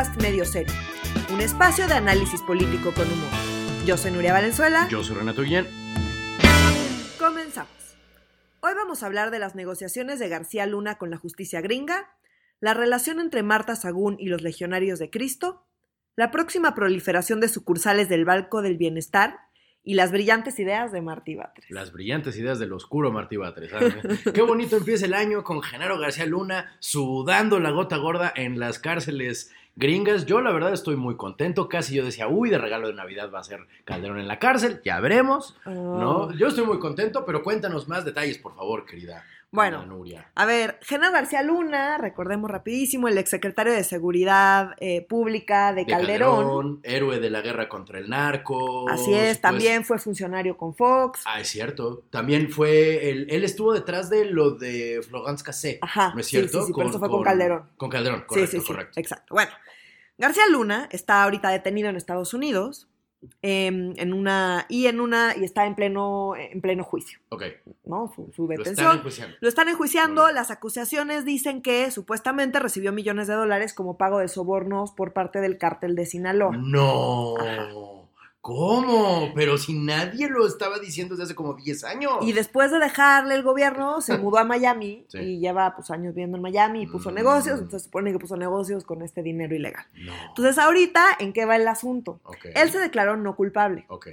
podcast Medio Serio, un espacio de análisis político con humor. Yo soy Nuria Valenzuela. Yo soy Renato Guillén. Comenzamos. Hoy vamos a hablar de las negociaciones de García Luna con la justicia gringa, la relación entre Marta Sagún y los legionarios de Cristo, la próxima proliferación de sucursales del Banco del Bienestar y las brillantes ideas de Martí Batres. Las brillantes ideas del oscuro Martí Batres. Qué bonito empieza el año con Genaro García Luna sudando la gota gorda en las cárceles gringas. Yo la verdad estoy muy contento. Casi yo decía, uy, de regalo de Navidad va a ser Calderón en la cárcel. Ya veremos. ¿no? Oh. Yo estoy muy contento, pero cuéntanos más detalles, por favor, querida. Bueno, Nuria. A ver, Genaro García Luna, recordemos rapidísimo, el exsecretario de Seguridad eh, Pública de, De Calderón. héroe de la guerra contra el narco. Así es, pues- también fue funcionario con Fox. Ah, es cierto. También fue. Él, él estuvo detrás de lo de Florence Cassé. Ajá, ¿No es sí, cierto? sí, sí, pero eso fue con Calderón. Con Calderón, correcto, sí, sí, correcto. exacto. Bueno, García Luna está ahorita detenido en Estados Unidos em, en una y en una y está en pleno en pleno juicio, Ok. ¿no? Su, su Lo están detención. enjuiciando. Lo están enjuiciando, las acusaciones dicen que supuestamente recibió millones de dólares como pago de sobornos por parte del cártel de Sinaloa. No. Ajá. ¿Cómo? Pero si nadie lo estaba diciendo desde hace como 10 años. Y después de dejarle el gobierno, se mudó a Miami Sí. y lleva pues años viviendo en Miami y puso Mm. negocios, entonces se supone que puso negocios con este dinero ilegal. No. Entonces ahorita, ¿en qué va el asunto? Él se declaró no culpable Ok.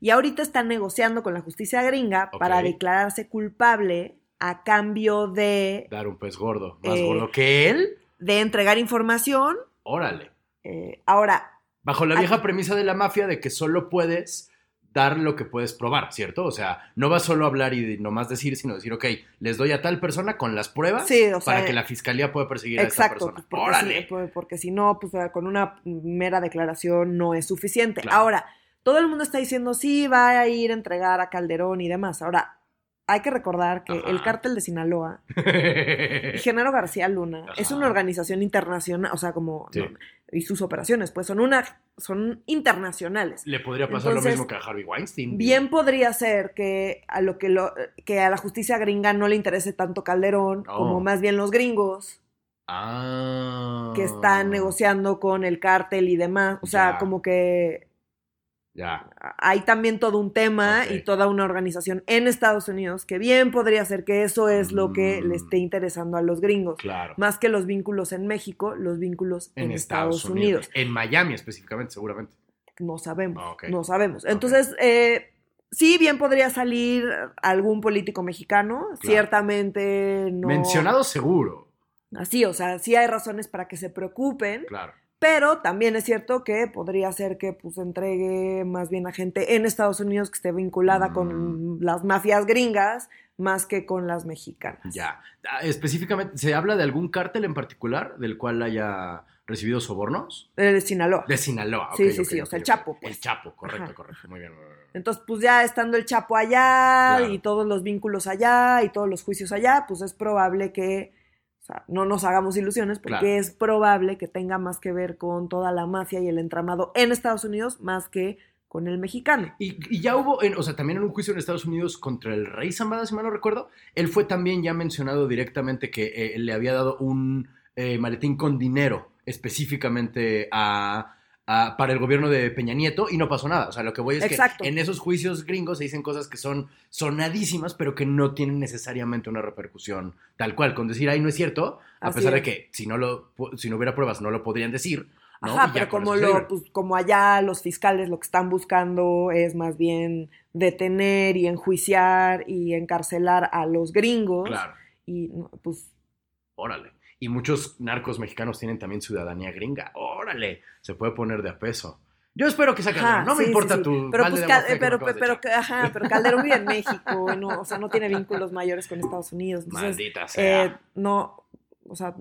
y ahorita está negociando con la justicia gringa para declararse culpable a cambio de, Dar un pez gordo. ¿Más Eh, gordo que él? de entregar información. Órale. Eh, ahora, Bajo la vieja premisa de la mafia de que solo puedes dar lo que puedes probar, ¿cierto? O sea, no vas solo a hablar y nomás decir, sino decir, ok, les doy a tal persona con las pruebas Sí, o sea, para que la fiscalía pueda perseguir a esa persona. porque, ¡Órale! pues, porque si no, pues con una mera declaración no es suficiente. Claro. Ahora, todo el mundo está diciendo, sí, va a ir a entregar a Calderón y demás. Ahora, hay que recordar que Ajá. el cártel de Sinaloa y Genaro García Luna es una organización internacional, o sea, como, Sí. no, y sus operaciones, pues son una, son internacionales. Le podría pasar Entonces, lo mismo que a Harvey Weinstein. Bien podría ser que a lo que lo, que a la justicia gringa no le interese tanto Calderón, Oh. como más bien los gringos Ah. que están negociando con el cártel y demás. O sea, Ya. como que Ya. hay también todo un tema y toda una organización en Estados Unidos que bien podría ser que eso es lo que Mm. le esté interesando a los gringos. Claro. Más que los vínculos en México, los vínculos en, Estados, Unidos. En Miami específicamente, seguramente. No sabemos, Ah, no sabemos. Entonces, eh, sí, bien podría salir algún político mexicano, ciertamente no. Mencionado seguro. Así, o sea, sí hay razones para que se preocupen, Claro. Pero también es cierto que podría ser que pues entregue más bien a gente en Estados Unidos que esté vinculada Mm. con las mafias gringas más que con las mexicanas. Ya. Ah, Específicamente, ¿se habla de algún cártel en particular del cual haya recibido sobornos? De Sinaloa. De Sinaloa. Sí, ok, sí, ok, sí, o sea, el. Chapo, pues. El Chapo, correcto, Ajá. correcto. Muy bien. muy bien. Entonces, pues ya estando el Chapo allá Claro. y todos los vínculos allá y todos los juicios allá, pues es probable que, sea, no nos hagamos ilusiones porque Claro. es probable que tenga más que ver con toda la mafia y el entramado en Estados Unidos más que con el mexicano. Y, y ya hubo, en- o sea, también en un juicio en Estados Unidos contra el rey Zambada, si mal no recuerdo, él fue también ya mencionado directamente que eh, le había dado un eh, maletín con dinero específicamente a, para el gobierno de Peña Nieto y no pasó nada. O sea, lo que voy es Exacto. que en esos juicios gringos se dicen cosas que son sonadísimas, pero que no tienen necesariamente una repercusión tal cual. Con decir, ay, no es cierto, a Así pesar de que si no, lo, si no hubiera pruebas no lo podrían decir. ¿no? Ajá, pero como lo, pues, como allá los fiscales lo que están buscando es más bien detener y enjuiciar y encarcelar a los gringos. Claro. Y pues Órale. Y muchos narcos mexicanos tienen también ciudadanía gringa. Órale. Se puede poner de a peso. Yo espero que saque Ajá, No me importa sí, sí. tu pero pues, Cal- pero, ajá, pero Calderón vive en México, no, o sea, no tiene vínculos mayores con Estados Unidos. Entonces, Maldita sea. eh, no, o sea,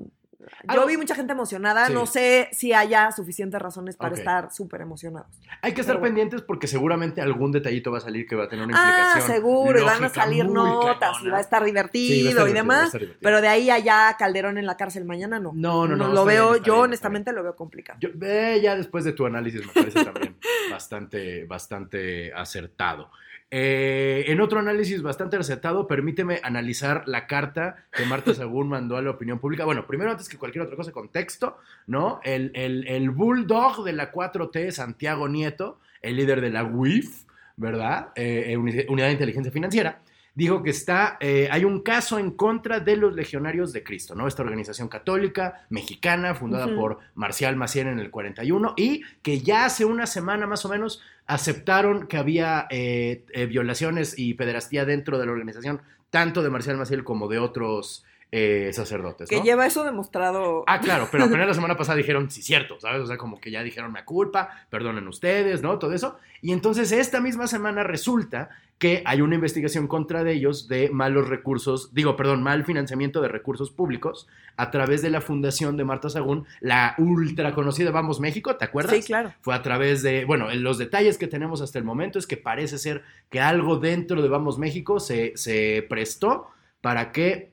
yo vi mucha gente emocionada, Sí. no sé si haya suficientes razones para estar súper emocionados. Hay que estar pero bueno. pendientes porque seguramente algún detallito va a salir que va a tener una Ah, implicación. seguro, y van a salir notas, y va a estar divertido va a estar y demás, pero de ahí allá Calderón en la cárcel mañana no. No, no, no, lo veo, bien, yo bien, honestamente lo veo complicado. Yo, eh, ya después de tu análisis me parece también bastante, bastante acertado. Eh, en otro análisis bastante acertado, permíteme analizar la carta que Marta Sagún mandó a la opinión pública. Bueno, primero, antes que cualquier otra cosa, contexto, ¿no? El, el, el bulldog de la 4T, Santiago Nieto, el líder de la UIF, ¿verdad? Eh, Unidad de Inteligencia Financiera, dijo que está, eh, hay un caso en contra de los legionarios de Cristo, ¿no? Esta organización católica mexicana fundada por Marcial Maciel en el 41 y que ya hace una semana más o menos aceptaron que había eh, violaciones y pederastía dentro de la organización, tanto de Marcial Maciel como de otros eh, sacerdotes. Que lleva eso demostrado. Ah, claro, pero apenas la semana pasada dijeron, sí, cierto, ¿sabes? O sea, como que ya dijeron, me culpa, perdonen ustedes, ¿no? Todo eso. Y entonces esta misma semana resulta que hay una investigación contra de ellos de malos recursos, digo, perdón, mal financiamiento de recursos públicos a través de la fundación de Marta Sagún, la ultra conocida Vamos México, ¿te acuerdas? Sí, claro. Fue a través de, bueno, los detalles que tenemos hasta el momento es que parece ser que algo dentro de Vamos México se, se prestó para que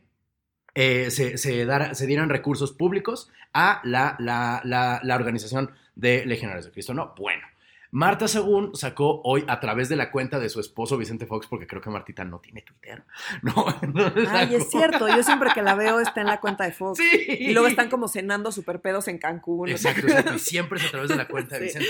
eh, se, se, dieran recursos públicos a la, la, organización de Legionarios de Cristo. No, bueno. Marta Según sacó hoy a través de la cuenta de su esposo Vicente Fox, porque creo que Martita no tiene Twitter. No, Ay, es cierto, yo siempre que la veo está en la cuenta de Fox. Sí. Y luego están como cenando super pedos en Cancún. Exacto, y siempre es a través de la cuenta de Vicente.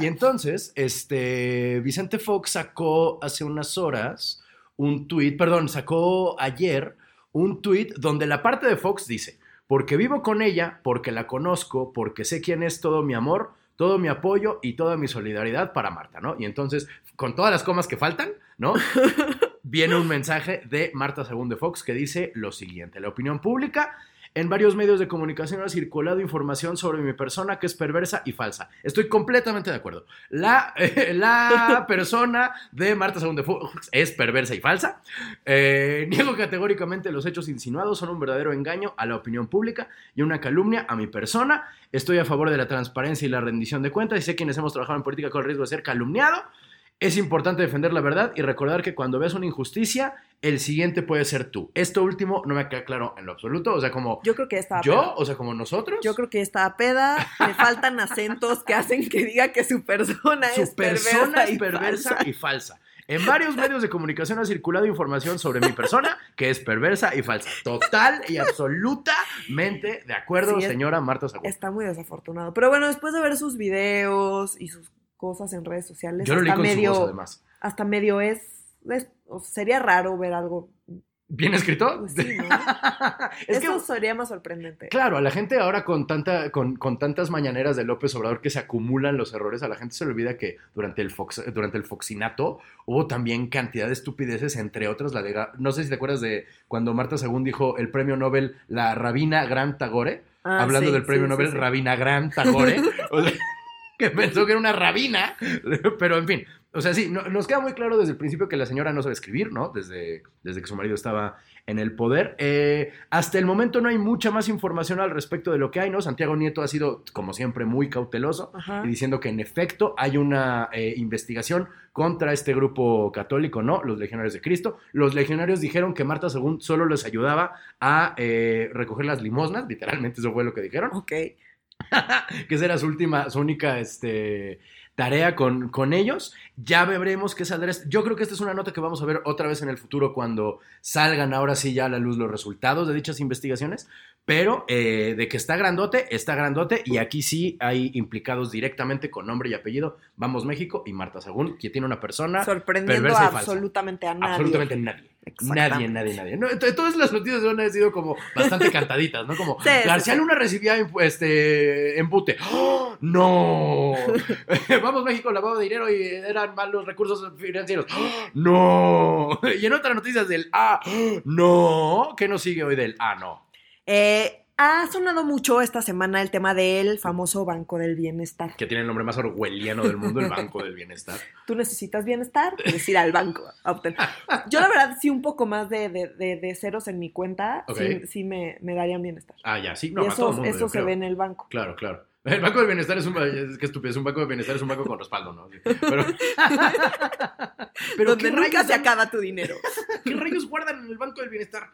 Y entonces, este, Vicente Fox sacó hace unas horas un tweet, perdón, sacó ayer un tweet donde la parte de Fox dice, porque vivo con ella, porque la conozco, porque sé quién es todo mi amor, todo mi apoyo y toda mi solidaridad para Marta, ¿no? Y entonces, con todas las comas que faltan, ¿no? Viene un mensaje de Marta Según de Fox que dice lo siguiente, la opinión pública en varios medios de comunicación ha circulado información sobre mi persona que es perversa y falsa. Estoy completamente de acuerdo. La, la persona de Marta Según Fox es perversa y falsa. Eh, niego categóricamente los hechos insinuados son un verdadero engaño a la opinión pública y una calumnia a mi persona. Estoy a favor de la transparencia y la rendición de cuentas y sé quienes hemos trabajado en política con el riesgo de ser calumniado. Es importante defender la verdad y recordar que cuando ves una injusticia, el siguiente puede ser tú. Esto último no me queda claro en lo absoluto. O sea, como. Yo creo que está. ¿Yo? O sea, como nosotros. Yo creo que está peda. Le faltan acentos que hacen que diga que su persona es persona perversa, y, perversa y falsa. En varios medios de comunicación ha circulado información sobre mi persona que es perversa y falsa. Total y absolutamente de acuerdo, señora Marta Sagún. Está muy desafortunado. Pero bueno, después de ver sus videos y sus cosas en redes sociales. Yo lo hasta medio, además. Hasta medio es, sería raro ver algo ¿Bien escrito? Pues sí, ¿no? Eso sería más sorprendente. Claro, a la gente ahora con, tanta, con, tantas mañaneras de López Obrador que se acumulan los errores, a la gente se le olvida que durante el, Fox, durante el Foxinato hubo también cantidad de estupideces, entre otras la de... No sé si te acuerdas de cuando Marta Según dijo el premio Nobel, la Rabina Gran Tagore, ah, hablando del premio Nobel Rabina Gran Tagore. que pensó que era una rabina, pero en fin, o sea, sí, nos queda muy claro desde el principio que la señora no sabe escribir, ¿no? Desde, desde que su marido estaba en el poder. Eh, hasta el momento no hay mucha más información al respecto de lo que hay, ¿no? Santiago Nieto ha sido, como siempre, muy cauteloso y diciendo que en efecto hay una eh, investigación contra este grupo católico, ¿no? Los legionarios de Cristo. Los legionarios dijeron que Marta Según solo les ayudaba a eh, recoger las limosnas, literalmente eso fue lo que dijeron. Ok. que esa era su última, su única este, tarea con, con ellos. Ya veremos qué saldrá. Yo creo que esta es una nota que vamos a ver otra vez en el futuro cuando salgan ahora sí ya a la luz los resultados de dichas investigaciones. Pero eh, de que está grandote, está grandote. Y aquí sí hay implicados directamente con nombre y apellido. Vamos México y Marta Sagún, que tiene una persona. Sorprendiendo absolutamente a nadie. Absolutamente nadie. Nadie, nadie, nadie. todas las noticias han sido como bastante cantaditas, ¿no? Como García Luna recibía este embute. ¡Oh, ¡No! Vamos México lavado de dinero y eran malos recursos financieros. ¡Oh, ¡No! Y en otras noticias del ah, no. ¿Qué nos sigue hoy del ah, no? Eh, ha sonado mucho esta semana el tema del famoso Banco del Bienestar. Que tiene el nombre más orwelliano del mundo, el Banco del Bienestar. Tú necesitas bienestar, puedes ir al banco a obtener. Yo la verdad sí un poco más de, ceros en mi cuenta, sí, me, me, darían bienestar. Ah, ya, sí. No, y eso, eso se ve en el banco. Claro, claro. El Banco del Bienestar es un, es que estúpido, es un banco de bienestar, es un banco con respaldo, ¿no? Pero, pero Donde nunca se acaba tu dinero. ¿Qué rayos guardan en el Banco del Bienestar?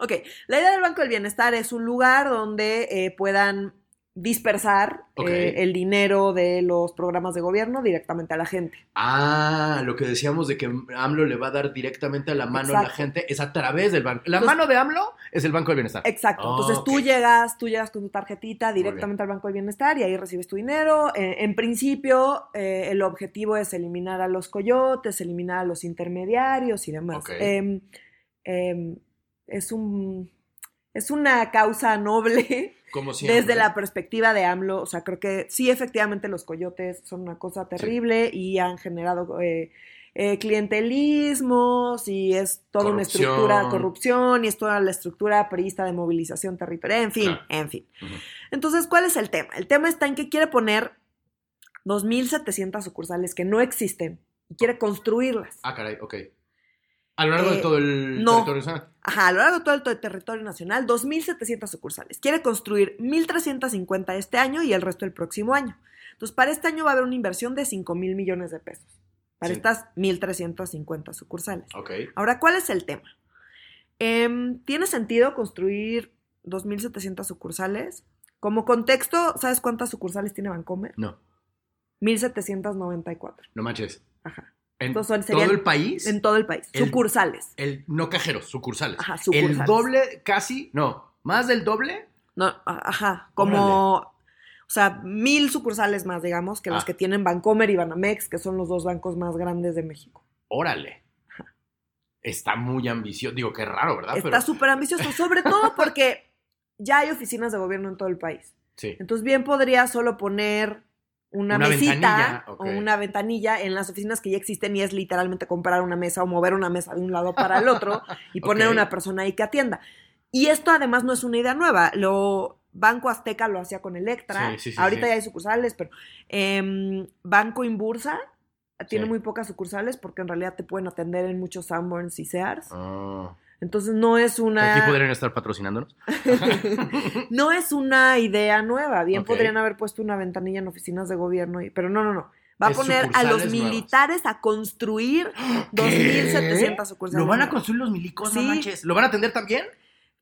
ok, la idea del Banco del Bienestar es un lugar donde eh, puedan dispersar eh, el dinero de los programas de gobierno directamente a la gente. Ah, lo que decíamos de que AMLO le va a dar directamente a la mano a la gente es a través del banco. La Entonces- mano de AMLO es el Banco del Bienestar. Exacto. Entonces tú llegas, tú llegas con tu tarjetita directamente al Banco de Bienestar y ahí recibes tu dinero. Eh, en principio, eh, el objetivo es eliminar a los coyotes, eliminar a los intermediarios y demás. Em, em, es un es una causa noble Como desde la perspectiva de AMLO. O sea, creo que sí, efectivamente, los coyotes son una cosa terrible y han generado eh, eh, clientelismos y es toda una estructura, corrupción y es toda la estructura perista de movilización territorial, en fin, Claro. en fin. Entonces, ¿cuál es el tema? El tema está en que quiere poner 2.700 sucursales que no existen y quiere construirlas. Ah, caray, ok. A lo largo de Eh, todo el no. territorio nacional. Ajá, a lo largo de todo el to- territorio nacional, 2.700 sucursales. Quiere construir 1.350 este año y el resto el próximo año. Entonces, para este año va a haber una inversión de 5.000 millones de pesos. Para Sí. estas 1.350 sucursales. Ok. Ahora, ¿cuál es el tema? Em, ¿Tiene sentido construir 2.700 sucursales? Como contexto, ¿sabes cuántas sucursales tiene Bancomer? No, 1.794. no manches. Ajá. ¿En son- todo el país? En todo el país. El- sucursales. El, no cajeros, sucursales. Ajá, El sucursales. doble casi, no, más del doble. No, ajá, como, o sea, mil sucursales más, digamos, que las Ah. que tienen Bancomer y Banamex, que son los dos bancos más grandes de México. Órale. Está muy ambicioso. Digo, qué raro, ¿verdad? Está Pero- súper ambicioso, sobre todo porque ya hay oficinas de gobierno en todo el país. Sí. Entonces, bien podría solo poner una, Una mesita o una ventanilla en las oficinas que ya existen y es literalmente comprar una mesa o mover una mesa de un lado para el otro y poner una persona ahí que atienda. Y esto además no es una idea nueva. Lo Banco Azteca lo hacía con Electra. Sí, sí, sí, Ahorita ya hay sucursales, pero em, Banco Inbursa tiene muy pocas sucursales porque en realidad te pueden atender en muchos Sanborns y Sears. Ah. Entonces no es una Aquí podrían estar patrocinándonos. no es una idea nueva. Bien podrían haber puesto una ventanilla en oficinas de gobierno, y- pero no, no, no. Va a poner a los nuevas. militares a construir 2.700 sucursales. ¿Lo van a construir los milicos? No Sí. manches. ¿Lo van a atender también?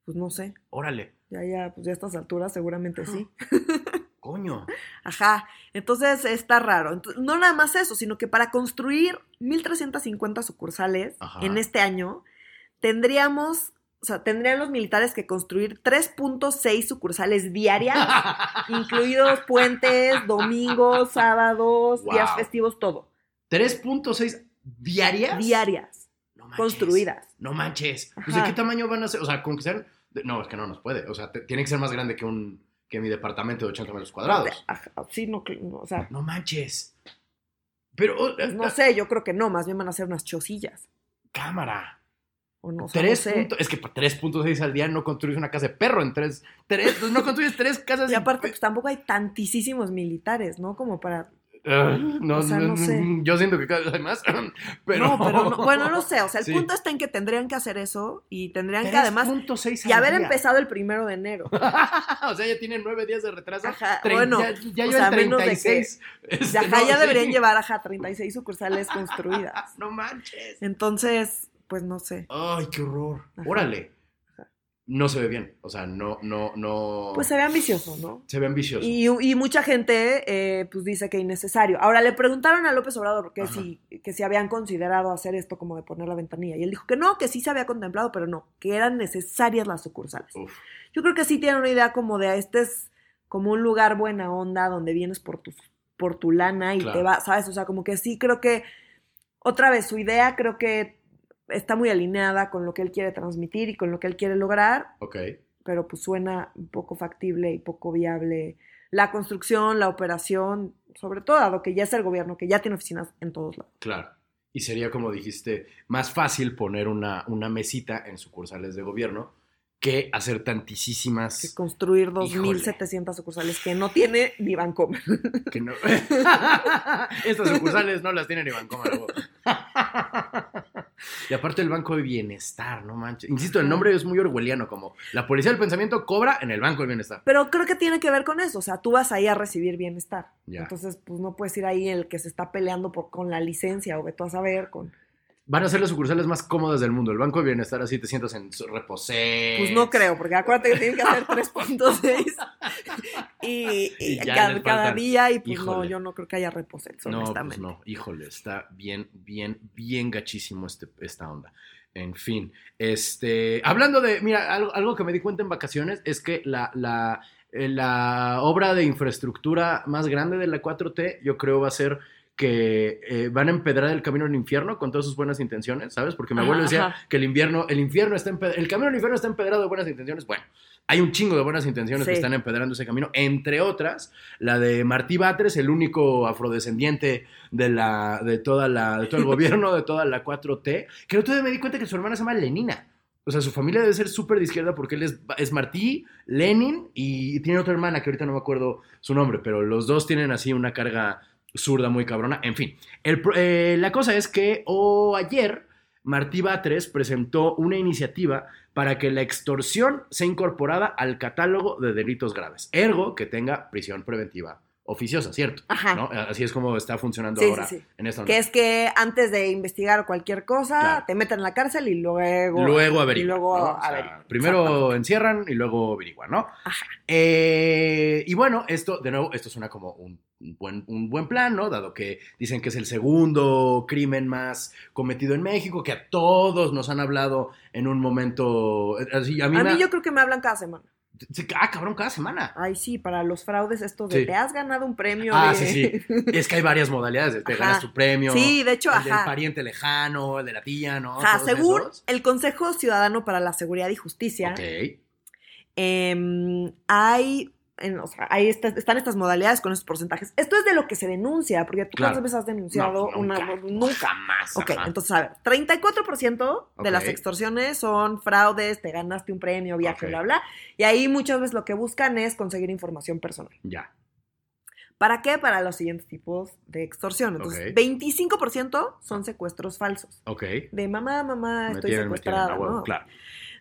Pues no sé. Órale. Ya, ya, pues ya a estas alturas seguramente sí. Coño. Ajá. Entonces está raro. No nada más eso, sino que para construir 1.350 sucursales Ajá. en este año, tendríamos, o sea, tendrían los militares que construir 3.6 sucursales diarias, incluidos puentes, domingos, sábados, días festivos, todo. 3.6 diarias. Diarias, No manches. construidas. No manches. Pues. ¿De qué tamaño van a ser? O sea, con que sean. de- No, es que no nos puede. O sea, tiene que ser más grande que un que mi departamento de 80 metros cuadrados. Ajá, sí, no, o sea, No manches. Pero. pues no eh, sé, yo creo que no, más bien van a ser unas chosillas. Cámara. O no, o sea, no Tres sé. punto- es que para 3.6 al día no construyes una casa de perro en tres. tres no construyes tres casas Y aparte, pues tampoco hay tantísimos militares, ¿no? Como para Ah, no, o sea, no sé. Yo siento que cada vez hay más. Pero. No, pero no- bueno, no sé, o sea, el Sí. punto está en que tendrían que hacer eso y tendrían que además 3.6 y haber día. empezado el primero de enero. o sea, ya tienen nueve días de retraso. Ajá, bueno, ya, ya o llevan sea, menos de que- 36. Este, Ya, ajá, no, ya sí. deberían llevar ajá 36 sucursales construidas. No manches. Entonces, pues no sé. Ay, qué horror. Ajá. Órale. Ajá. No se ve bien. O sea, no, no, no. Pues se ve ambicioso, ¿no? se ve ambicioso. Y, y mucha gente eh, pues dice que innecesario. Ahora le preguntaron a López Obrador que Ajá. si, que si habían considerado hacer esto como de poner la ventanilla. Y él dijo que no, que sí se había contemplado, pero no, que eran necesarias las sucursales. Uf. Yo creo que sí tienen una idea como de este es como un lugar buena onda donde vienes por tu, por tu lana y Claro. te va, ¿sabes? O sea, como que sí creo que, otra vez, su idea creo que está muy alineada con lo que él quiere transmitir y con lo que él quiere lograr, Ok. pero pues suena un poco factible y poco viable la construcción, la operación, sobre todo dado que ya es el gobierno, que ya tiene oficinas en todos lados. Claro. Y sería, como dijiste, más fácil poner una, una mesita en sucursales de gobierno que hacer Que tantísimas construir Híjole. 2.700 sucursales que no tiene ni Bancomer. que no. Estas sucursales no las tiene ni Bancomer. y aparte el Banco de Bienestar, no manches. Insisto, el nombre es muy orwelliano, como la policía del pensamiento cobra en el Banco de Bienestar. Pero creo que tiene que ver con eso, o sea, tú vas ahí a recibir bienestar. Ya. Entonces, pues no puedes ir ahí el que se está peleando por, con la licencia o ve tú a saber con... van a ser las sucursales más cómodas del mundo. El Banco de Bienestar así te sientas en reposé. Pues no creo, porque acuérdate que tienen que hacer 3.6 y, y Y cada, día y pues no, yo no creo que haya reposets, No, pues no, híjole, está bien, bien, bien gachísimo este, esta onda. En fin, este, hablando de, mira, algo, algo que me di cuenta en vacaciones es que la, la, eh, la obra de infraestructura más grande de la 4T, yo creo va a ser que eh, van a empedrar el camino al infierno con todas sus buenas intenciones, ¿sabes? Porque mi abuelo decía ajá. que el invierno, el infierno está emped- el camino al infierno está empedrado de buenas intenciones. Bueno, hay un chingo de buenas intenciones que están empedrando ese camino, entre otras, la de Martí Batres, el único afrodescendiente de la, de toda la, de todo el gobierno, de toda la 4T, que el otro día me di cuenta que su hermana se llama Lenina. O sea, su familia debe ser súper de izquierda porque él es, es Martí, Lenin y tiene otra hermana que ahorita no me acuerdo su nombre, pero los dos tienen así una carga zurda muy cabrona. En fin, eh, la cosa es que o ayer Martí Batres presentó una iniciativa para que la extorsión sea incorporada al catálogo de delitos graves, ergo que tenga prisión preventiva oficiosa, ¿cierto? Ajá. ¿No? Así es como está funcionando Sí, sí, ahora sí. en esta Que es que antes de investigar cualquier cosa, Claro. te meten en la cárcel y luego... Luego Y averiguan. luego ¿no? O sea, averiguan. primero encierran y luego averiguan, ¿no? Ajá. Eh, y bueno, esto, de nuevo, esto suena como un buen, un buen plan, ¿no? Dado que dicen que es el segundo crimen más cometido en México, que a todos nos han hablado en un momento. eh, Así, a mí, A me- mí yo creo que me hablan cada semana. Ah, cabrón, cada semana. Ay, sí, para los fraudes estos de Sí. te has ganado un premio Ah, de... sí, sí. Es que hay varias modalidades. Te Ajá. ganas tu premio. Sí, de hecho, el del ajá. pariente lejano, el de la tía, ¿no? Ajá, según esos. el Consejo Ciudadano para la Seguridad y Justicia, Ok. em, hay, en- o sea, estas- están estas modalidades con estos porcentajes. Esto es de lo que se denuncia, porque tú Claro. cuántas veces has denunciado No, una... nunca, Nunca. Jamás. Ok, entonces a ver, 34% de las extorsiones son fraudes, te ganaste un premio, viaje, bla, bla. Y ahí muchas veces lo que buscan es conseguir información personal. Ya. ¿Para qué? Para los siguientes tipos de extorsión. Entonces, Ok. 25% son secuestros falsos. Ok. De mamá, mamá, Me estoy tienen, tienen, secuestrada. ¿no? Claro.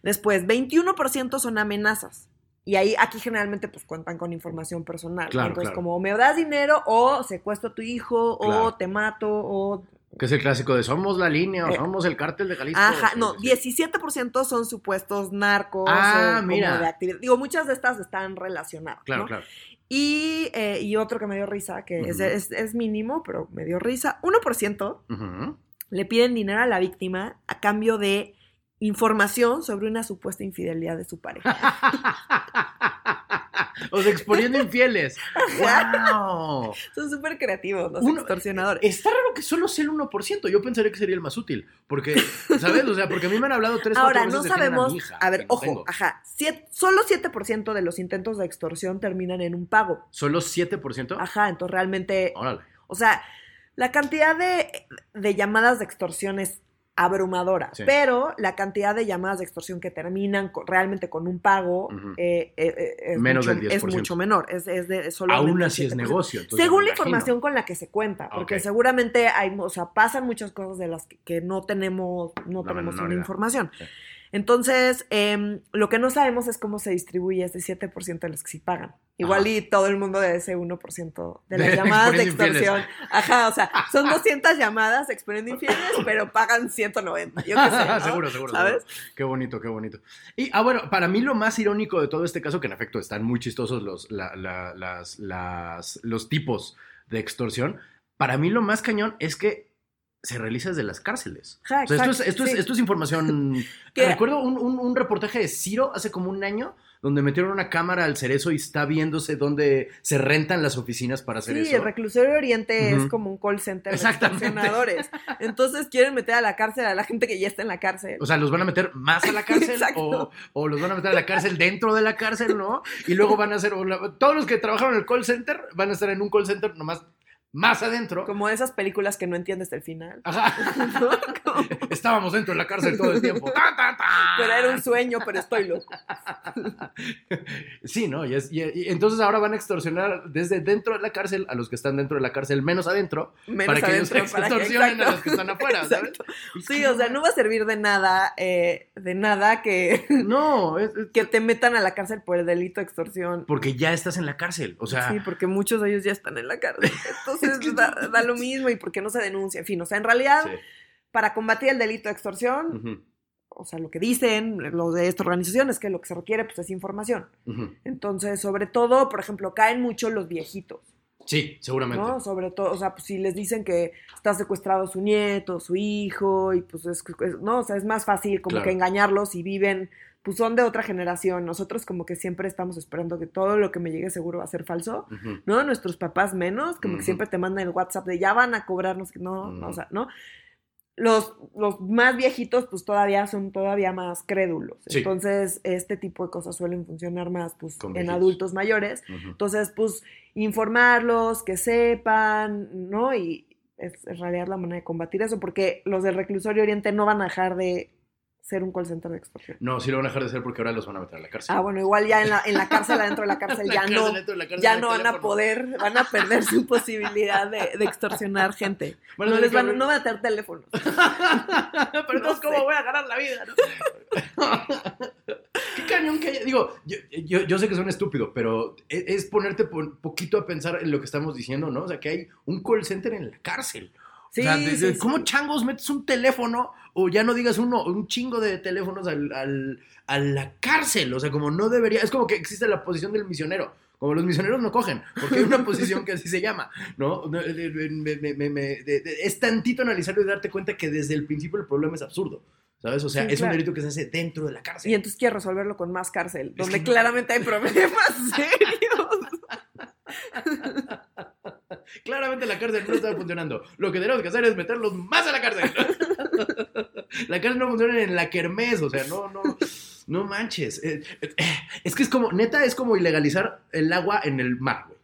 Después, 21% son amenazas. Y ahí, aquí generalmente, pues cuentan con información personal. Claro, Entonces, claro. como me das dinero, o secuestro a tu hijo, Claro. o te mato, o. Que es el clásico de somos la línea o Eh, somos el cártel de Jalisco. Ajá, no, sí. 17% son supuestos narcos. Ah, o como de actividad. Digo, muchas de estas están relacionadas. Claro, ¿no? claro. Y, eh, y otro que me dio risa, que es, Ujú. es- es mínimo, pero me dio risa, 1% Ujú. le piden dinero a la víctima a cambio de información sobre una supuesta infidelidad de su pareja. o sea, exponiendo infieles. ¡Wow! Son súper creativos los Uno- extorsionadores. Está raro que solo sea el 1%. Yo pensaría que sería el más útil. Porque, ¿sabes? O sea, porque a mí me han hablado tres, Ahora, cuatro no veces de sabemos, mi hija, a ver, no ojo, tengo. ajá, siete- solo 7% de los intentos de extorsión terminan en un pago. ¿Solo 7%? Ajá, entonces realmente, Órale. o sea, la cantidad de, de llamadas de extorsión es abrumadora, Sí. pero la cantidad de llamadas de extorsión que terminan con- realmente con un pago eh, eh, eh, es, Menos mucho, del es 10%. mucho menor, es, es de solo Aún así es negocio. Según la información con la que se cuenta, porque seguramente hay, o sea, pasan muchas cosas de las que, que no tenemos, no La tenemos una información. Sí. Entonces, em, lo que no sabemos es cómo se distribuye ese 7% de los que sí pagan. Igual y todo el mundo de ese 1% de las llamadas de extorsión. Ajá, o sea, son 200 llamadas exponiendo infieles, pero pagan 150. Yo qué sé, ¿no? seguro, seguro. ¿Sabes? seguro. Qué bonito, qué bonito. Y, ah, bueno, para mí lo más irónico de todo este caso, que en efecto están muy chistosos los, la- la- las, las- los tipos de extorsión, para mí lo más cañón es que se realiza desde las cárceles. Ajá, O sea, esto, es, exacto, esto, es, sí. esto es información... Recuerdo un, un- un reportaje de Ciro hace como un año donde metieron una cámara al cerezo y está viéndose dónde se rentan las oficinas para hacer Sí, eso. el reclusorio oriente es como un call center de Exactamente. extorsionadores. Entonces quieren meter a la cárcel a la gente que ya está en la cárcel. O sea, los van a meter más a la cárcel o, o los van a meter a la cárcel dentro de la cárcel, ¿no? Y luego van a hacer, todos los que trabajaron en el call center van a estar en un call center nomás más adentro. Como esas películas que no entiendes el final. Ajá. Estábamos dentro de la cárcel todo el tiempo. Pero era un sueño, pero estoy loco. Sí, ¿no? Y, es- y- y entonces ahora van a extorsionar desde dentro de la cárcel a los que están dentro de la cárcel menos adentro Menos para que ellos que- extorsionen a los que están afuera, ¿sabes? Sí, o sea, no va a servir de nada, eh, de nada que, No, es- es- que te metan a la cárcel por el delito de extorsión. porque ya estás en la cárcel. O sea, sí, porque muchos de ellos ya están en la cárcel. Entonces Es que- da, da lo mismo y porque no se denuncia. En fin, o sea, en realidad sí. para combatir el delito de extorsión, o sea, lo que dicen los de esta organización es que lo que se requiere pues, es información. Entonces, sobre todo, por ejemplo, caen mucho los viejitos, Sí, seguramente. ¿no? Sobre todo, o sea, pues si les dicen que está secuestrado su nieto, su hijo, y pues es, es- no, o sea, es más fácil como Claro. que engañarlos y viven, pues son de otra generación. Nosotros como que siempre estamos esperando que todo lo que me llegue seguro va a ser falso. ¿no? Nuestros papás menos, como que siempre te mandan el WhatsApp de ya van a cobrarnos, no, no, o sea, ¿no? Los, los más viejitos, pues todavía son todavía más crédulos. Sí. Entonces, este tipo de cosas suelen funcionar más, pues, Con en viejitos. adultos mayores. Entonces, pues, informarlos, que sepan, ¿no? Y es en realidad la manera de combatir eso, porque los del reclusorio oriente no van a dejar de ser un call center de extorsión. No, sí lo van a dejar de hacer porque ahora los van a meter a la cárcel. Ah, bueno, igual ya en la, en la cárcel, adentro de la cárcel, La ya cárcel, no, dentro de la cárcel, ya no van a poder, van a perder su posibilidad de, de extorsionar gente. A no les van, no van a tener teléfono. Pero entonces, ¿cómo voy a ganar la vida? no? Qué cañón que haya. Digo, yo, yo, yo sé que suena estúpido, pero es, es ponerte un poquito a pensar en lo que estamos diciendo, ¿no? O sea, que hay un call center en la cárcel. Sí, o sea, de- de- sí, ¿cómo sí. changos metes un teléfono o ya no digas uno, un chingo de teléfonos al, al- a la cárcel? O sea, como no debería. Es como que existe la posición del misionero. Como los misioneros no cogen, porque hay una posición que así se llama, ¿no? Me- me- me- es tantito analizarlo y darte cuenta que desde el principio el problema es absurdo, ¿sabes? O sea, Sí, es claro. un delito que se hace dentro de la cárcel. Y entonces quiere resolverlo con más cárcel, donde que claramente hay problemas serios. Claramente la cárcel no está funcionando. Lo que tenemos que hacer es meterlos más a la cárcel. la cárcel no funciona en la kermés, o sea, no, no, no manches. Eh, eh, Es que es como, neta, es como ilegalizar el agua en el mar, güey.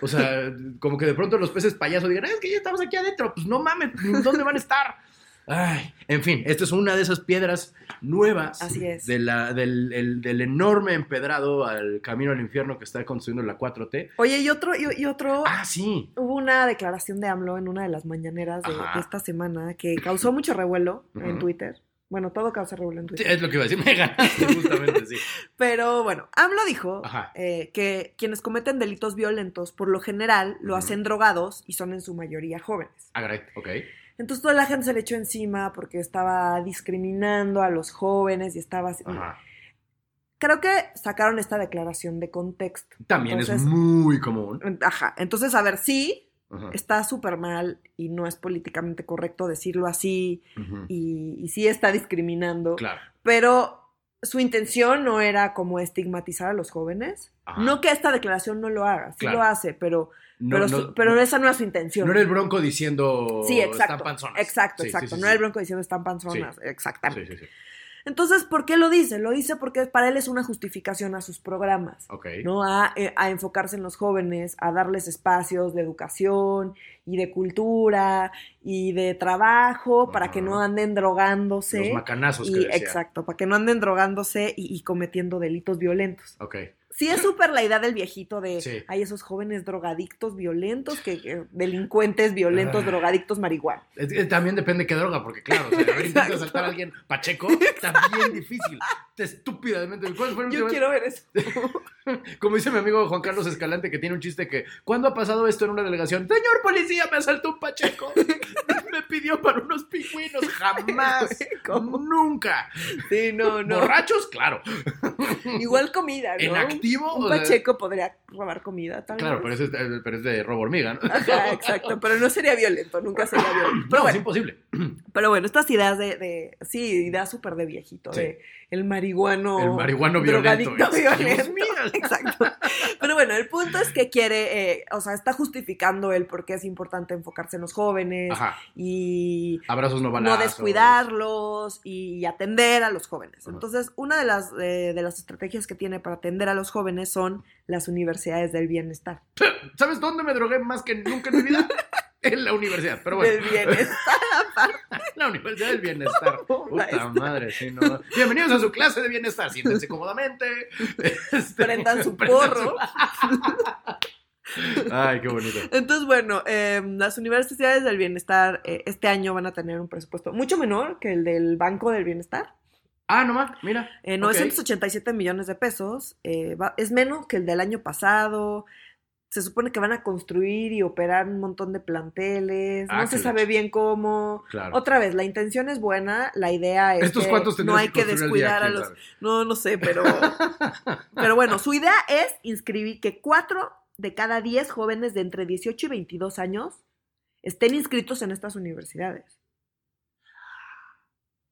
O sea, como que de pronto los peces payasos digan, "Ay, es que ya estamos aquí adentro. Pues no mames, ¿dónde van a estar? Ay, en fin, esta es una de esas piedras nuevas Así es. de la- del, el- del enorme empedrado al camino al infierno que está construyendo la 4T. Oye, y otro, y, y otro, Ah, sí. hubo una declaración de AMLO en una de las mañaneras de, esta semana que causó mucho revuelo en. Twitter. Bueno, todo causa revuelo en Sí, Twitter. es lo que iba a decir, me ganaste justamente, sí. Pero bueno, AMLO dijo eh, que quienes cometen delitos violentos, por lo general, lo hacen drogados y son en su mayoría jóvenes. Ah, ok. Entonces toda la gente se le echó encima porque estaba discriminando a los jóvenes y estaba... Ajá. Creo que sacaron esta declaración de contexto. También es muy común. Ajá, entonces a ver, sí, Ajá. está súper mal y no es políticamente correcto decirlo así y, y sí está discriminando, Claro. pero su intención no era como estigmatizar a los jóvenes. Ajá. No que esta declaración no lo haga, sí Claro. lo hace, pero, No, pero, no- su- pero esa no es su intención. no era el bronco diciendo Sí, exacto. están panzonas. Exacto, Sí, exacto. sí, no era el bronco diciendo están panzonas. Exactamente. Entonces, ¿por qué lo dice? Lo dice porque para él es una justificación a sus programas. Ok. ¿no? A, eh, a enfocarse en los jóvenes, a darles espacios de educación y de cultura y de trabajo para que no anden drogándose. Los macanazos que y, decía. exacto, para que no anden drogándose y, y cometiendo delitos violentos. Ok. Sí es súper la idea del viejito de, Sí. hay esos jóvenes drogadictos violentos, que, que- delincuentes violentos, Ah. drogadictos marihuana. También depende qué droga, porque claro, o sea, intentas saltar a alguien pacheco, está bien difícil. Te estúpidamente. ¿Cuál fue la Yo quiero ver eso. Como dice mi amigo Juan Carlos Escalante, que tiene un chiste que, ¿cuándo ha pasado esto en una delegación? Señor policía, me asaltó un pacheco. me pidió para unos pingüinos. Jamás. ¿Cómo? Nunca. Sí, no, no. Borrachos, claro. Igual comida, ¿no? En Un o sea, pacheco podría robar comida también. Claro, pero, eso es, pero es de robo hormiga, ¿no? Ajá, exacto, pero no sería violento, nunca sería violento. Pero no, es bueno, imposible. pero bueno, estas ideas de, de sí, ideas súper de viejito, Sí. de el marihuano. El marihuano violento. violento. Exacto. Pero bueno, el punto es que quiere, eh, o sea, está justificando él porque es importante enfocarse en los jóvenes Ajá. y Abrazos no no balazos. descuidarlos y atender a los jóvenes. Entonces, una de las, eh, de las estrategias que tiene para atender a los jóvenes son las universidades del bienestar. ¿Sabes dónde me drogué más que nunca en mi vida? En la universidad, pero bueno. Del bienestar, aparte. La Universidad del Bienestar. Oh, Puta madre, sí, no. Bienvenidos a su clase de bienestar. Siéntense cómodamente. Este, Prendan su prendan porro. su- Ay, qué bonito. Entonces, bueno, eh, las universidades del bienestar eh, este año van a tener un presupuesto mucho menor que el del Banco del Bienestar. Ah, nomás, mira. Eh, Ok. 987 millones de pesos. eh, va- es menos que el del año pasado. se supone que van a construir y operar un montón de planteles, Ah, no se sabe leche. bien cómo. Claro. Otra vez, la intención es buena, la idea es ¿Estos que no hay que día? descuidar a ¿Quién los... sabe? No, no sé, pero... pero bueno, su idea es inscribir que cuatro de cada diez jóvenes de entre 18 y 22 años estén inscritos en estas universidades.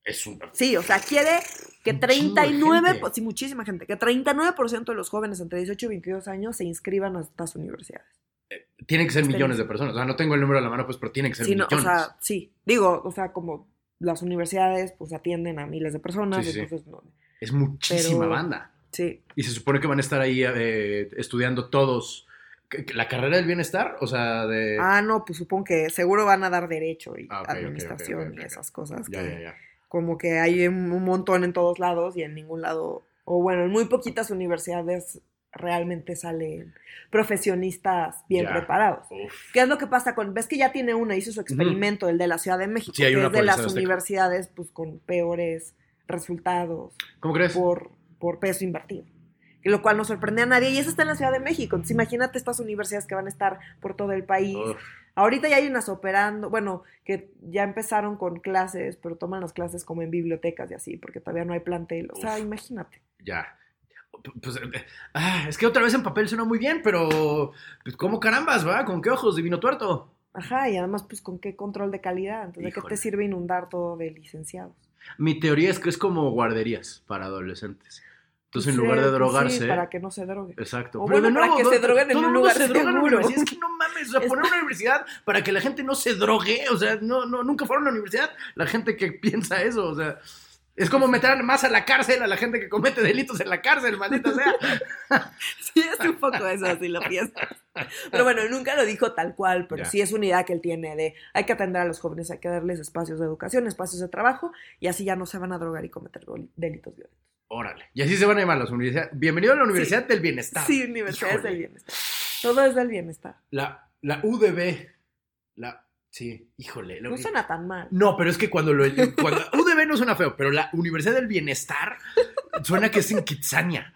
Es un... Sí, o sea, quiere que Un chingo de 39, gente. po- sí, muchísima gente, que 39% de los jóvenes entre 18 y 22 años se inscriban a estas universidades. Tienen que ser Está millones de personas. O sea, no tengo el número a la mano, pues, pero tienen que ser Sí, no, o millones. sea, sí, digo, o sea, como las universidades pues atienden a miles de personas, Sí, entonces no, es muchísima pero- banda. sí, Y se supone que van a estar ahí eh, estudiando todos ¿qué- qué- la carrera del bienestar, o sea, de... Ah, no, pues supongo que seguro van a dar derecho y Ah, administración y esas cosas. ya, que ya, ya. Como que hay un montón en todos lados y en ningún lado, o bueno, en muy poquitas universidades realmente salen profesionistas bien Ya. preparados. Uf. ¿Qué es lo que pasa con, ves que ya tiene una, hizo su experimento, el de la Ciudad de México, Sí, hay que es de las universidades pues con peores resultados ¿Cómo crees? por, por peso invertido. Y Lo cual no sorprende a nadie. Y eso está en la Ciudad de México. Entonces imagínate estas universidades que van a estar por todo el país. Uf. Ahorita ya hay unas operando, bueno, que ya empezaron con clases, pero toman las clases como en bibliotecas y así, porque todavía no hay plantel. O sea, Uf. imagínate. Ya. Pues, eh, ah, es que otra vez en papel suena muy bien, pero pues, ¿cómo carambas, va? ¿Con qué ojos, divino tuerto? Ajá, y además, pues, ¿con qué control de calidad? Entonces, ¿de qué te sirve inundar todo de licenciados? Mi teoría es que es como guarderías para adolescentes. Entonces, en Pues, lugar eh, de pues drogarse... sí, para que no se droguen. Exacto. O Pero bueno, de para nuevo, que no- se droguen en un lugar se droga en la. Es que no mames, o sea, poner una universidad para que la gente no se drogue, o sea, no, no, nunca fueron a la universidad la gente que piensa eso, o sea, es como meter más a la cárcel a la gente que comete delitos en la cárcel, maldita sea. Sí, es un poco eso, así lo piensas. Pero bueno, nunca lo dijo tal cual, pero Ya. sí es una idea que él tiene de hay que atender a los jóvenes, hay que darles espacios de educación, espacios de trabajo, y así ya no se van a drogar y cometer delitos violentos. Órale. Y así se van a llamar las universidades. Bienvenido a la Universidad del Bienestar. Sí, universidades Híjole. del bienestar. Todo es del bienestar. La, la UDB. La, sí, híjole. la- No suena tan mal. No, pero es que cuando lo. Cuando, UDB no suena feo, pero la Universidad del Bienestar suena que es en Kitsania.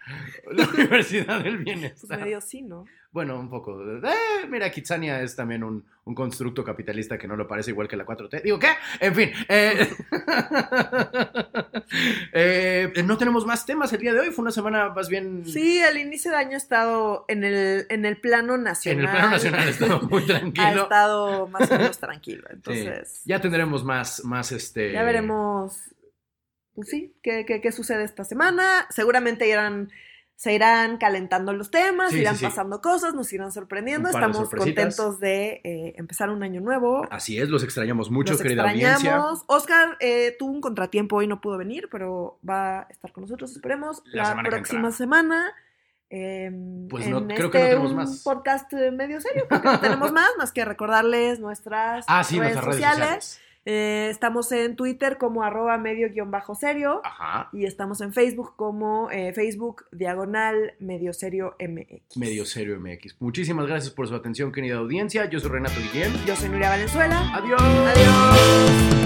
La Universidad del Pues Bienestar. medio sí, ¿no? Bueno, un poco. Eh, mira, Kitsania es también un, un constructo capitalista que no lo parece igual que la 4T. Digo, ¿qué? En fin. eh, eh, no tenemos más temas el día de hoy. Fue una semana más bien. Sí, el inicio de año ha estado en el, en el plano En nacional. el plano nacional estaba muy Ha tranquilo. estado más o menos tranquilo. Sí. Entonces, Ya tendremos más, más este. Ya veremos, pues sí, qué, qué, qué sucede esta semana. Seguramente irán, se irán calentando los temas, Sí, irán sí, sí. pasando cosas, nos irán sorprendiendo. Estamos contentos de eh, empezar un año nuevo. Así es, los extrañamos mucho, Los querida audiencia. extrañamos. Oscar eh, tuvo un contratiempo y no pudo venir, pero va a estar con nosotros, esperemos, La la, semana que próxima semana. eh, Pues no- creo que este, no tenemos un más. podcast medio serio, porque no tenemos más, más que recordarles nuestras Ah, redes, nuestras redes sociales. sociales. Eh, estamos en Twitter como arroba medio guion bajo serio Ajá. y estamos en Facebook como eh, Facebook diagonal medio serio MX. Medio Serio MX. Muchísimas gracias por su atención, querida audiencia. Yo soy Renato Guillén. Yo soy Nuria Valenzuela. Adiós. Adiós.